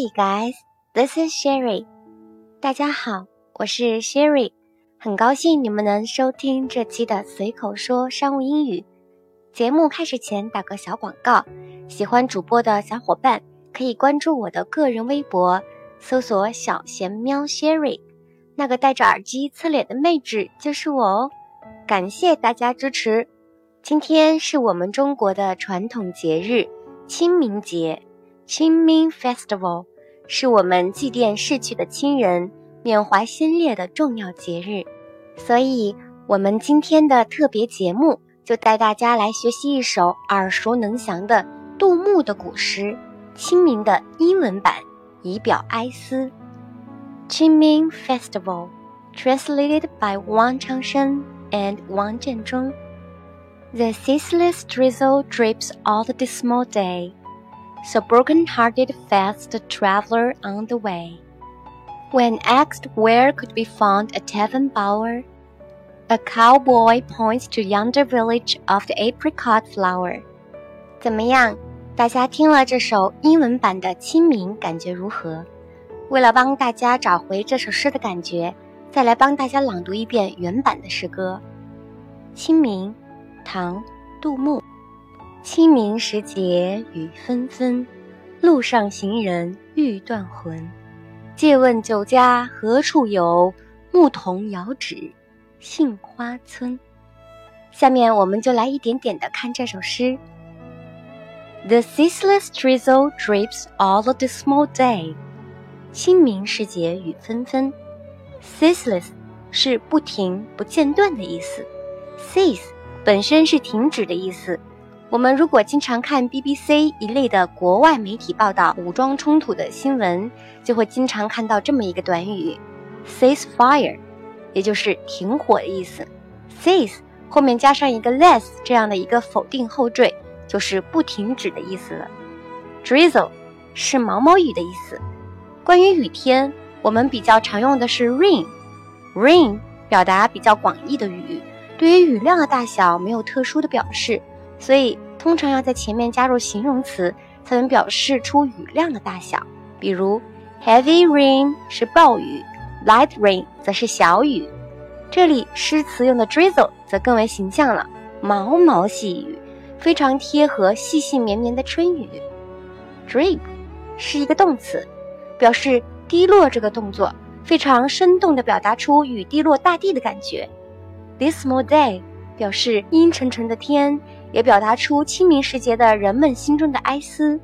Hey guys, this is Sherry。大家好，我是 Sherry，很高兴你们能收听这期的随口说商务英语。节目开始前打个小广告，喜欢主播的小伙伴可以关注我的个人微博，搜索“小贤喵 Sherry”，那个戴着耳机侧脸的妹纸就是我哦。感谢大家支持。今天是我们中国的传统节日清明节。清明 Festival 是我们祭奠逝去的亲人、缅怀先烈的重要节日，所以，我们今天的特别节目就带大家来学习一首耳熟能详的杜牧的古诗《清明》的英文版，以表哀思。清明 Festival translated by Wang Changsheng and Wang Zhenzhong. The ceaseless drizzle drips all the dismal day. So broken-hearted fast the traveller on the way. When asked where could be found a tavern bower, a cowboy points to yonder village of the apricot flower. 怎么样？大家听了这首英文版的《清明》，感觉如何？为了帮大家找回这首诗的感觉，再来帮大家朗读一遍原版的诗歌。《清明》，唐·杜牧。 清明时节雨纷纷，路上行人欲断魂。借问酒家何处有？牧童遥指杏花村。下面我们就来一点点的看这首诗。The ceaseless drizzle drips all of the small day。清明时节雨纷纷。Ceaseless 是不停、不间断的意思。Cease 本身是停止的意思。我们如果经常看 BBC 一类的国外媒体报道武装冲突的新闻，就会经常看到这么一个短语，cease fire，也就是停火的意思。cease 后面加上一个 less 这样的一个否定后缀，就是不停止的意思了。drizzle 是毛毛雨的意思。关于雨天，我们比较常用的是 rain，rain 表达比较广义的雨，对于雨量的大小没有特殊的表示。所以通常要在前面加入形容词，才能表示出雨量的大小。比如，heavy rain 是暴雨，light rain 则是小雨。这里诗词用的 drizzle 则更为形象了，毛毛细雨，非常贴合细细绵绵的春雨。drip 是一个动词，表示滴落这个动作，非常生动地表达出雨滴落大地的感觉。dismal day 表示阴沉沉的天。也表达出清明时节的人们心中的哀思。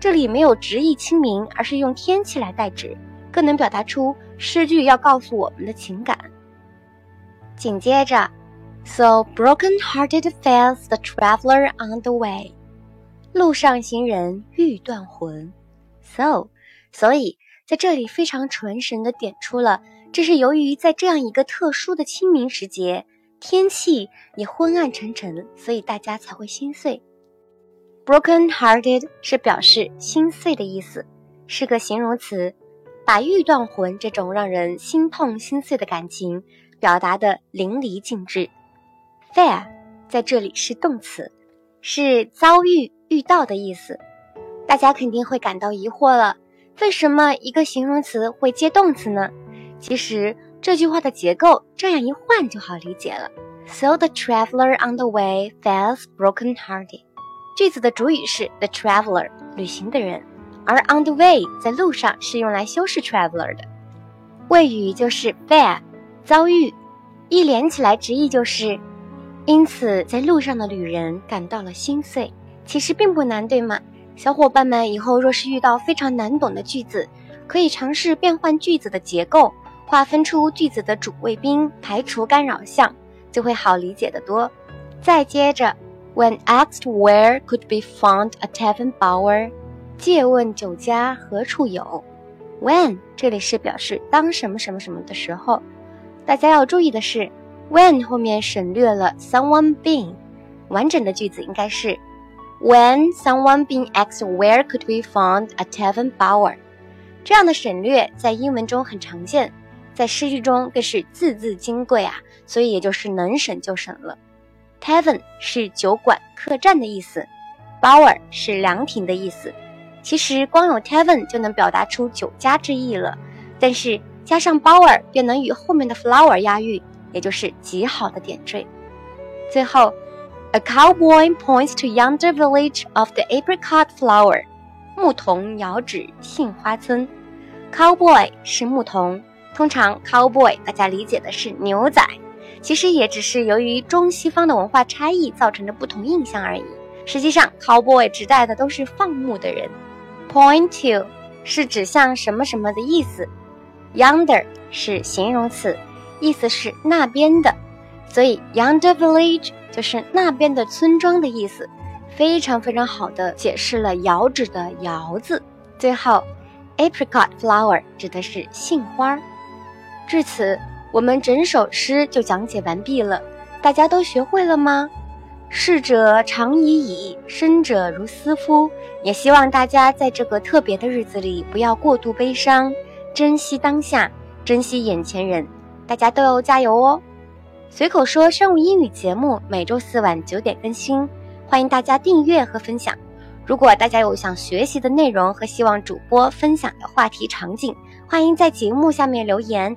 这里没有直译清明，而是用天气来代指，更能表达出诗句要告诉我们的情感。紧接着，So broken-hearted fails the traveler on the way。路上行人欲断魂。So，所以在这里非常传神的点出了，这是由于在这样一个特殊的清明时节。天气也昏暗沉沉，所以大家才会心碎。Broken-hearted 是表示心碎的意思，是个形容词，把欲断魂这种让人心痛心碎的感情表达的淋漓尽致。Fair 在这里是动词，是遭遇、遇到的意思。大家肯定会感到疑惑了，为什么一个形容词会接动词呢？其实。这句话的结构这样一换就好理解了。So the traveler on the way feels broken-hearted。句子的主语是 the traveler，旅行的人，而 on the way 在路上是用来修饰 traveler 的。谓语就是 fare，遭遇，一连起来直译就是，因此在路上的旅人感到了心碎。其实并不难，对吗？小伙伴们以后若是遇到非常难懂的句子，可以尝试变换句子的结构。划分出句子的主谓宾，排除干扰项，就会好理解的多。再接着，When asked where could be found a tavern bower，借问酒家何处有。When 这里是表示当什么什么什么的时候。大家要注意的是，when 后面省略了 someone being，完整的句子应该是 When someone being asked where could be found a tavern bower，这样的省略在英文中很常见。在诗句中更是字字金贵啊，所以也就是能省就省了。Tavern 是酒馆、客栈的意思，Bower 是凉亭的意思。其实光有 Tavern 就能表达出酒家之意了，但是加上 Bower 便能与后面的 flower 押韵，也就是极好的点缀。最后，A cowboy points to yonder village of the apricot flower。牧童遥指杏花村。Cowboy 是牧童，通常 cowboy 大家理解的是牛仔，其实也只是由于中西方的文化差异造成的不同印象而已。实际上，cowboy 指代的都是放牧的人。Point to 是指向什么什么的意思，yonder 是形容词，意思是那边的，所以 yonder village 就是那边的村庄的意思，非常非常好的解释了遥指的遥字。最后，apricot flower 指的是杏花。至此，我们整首诗就讲解完毕了，大家都学会了吗？逝者长已矣，生者如斯夫。也希望大家在这个特别的日子里不要过度悲伤，珍惜当下，珍惜眼前人。大家都要加油哦！随口说商务英语节目每周四晚九点更新，欢迎大家订阅和分享。如果大家有想学习的内容和希望主播分享的话题场景，欢迎在节目下面留言。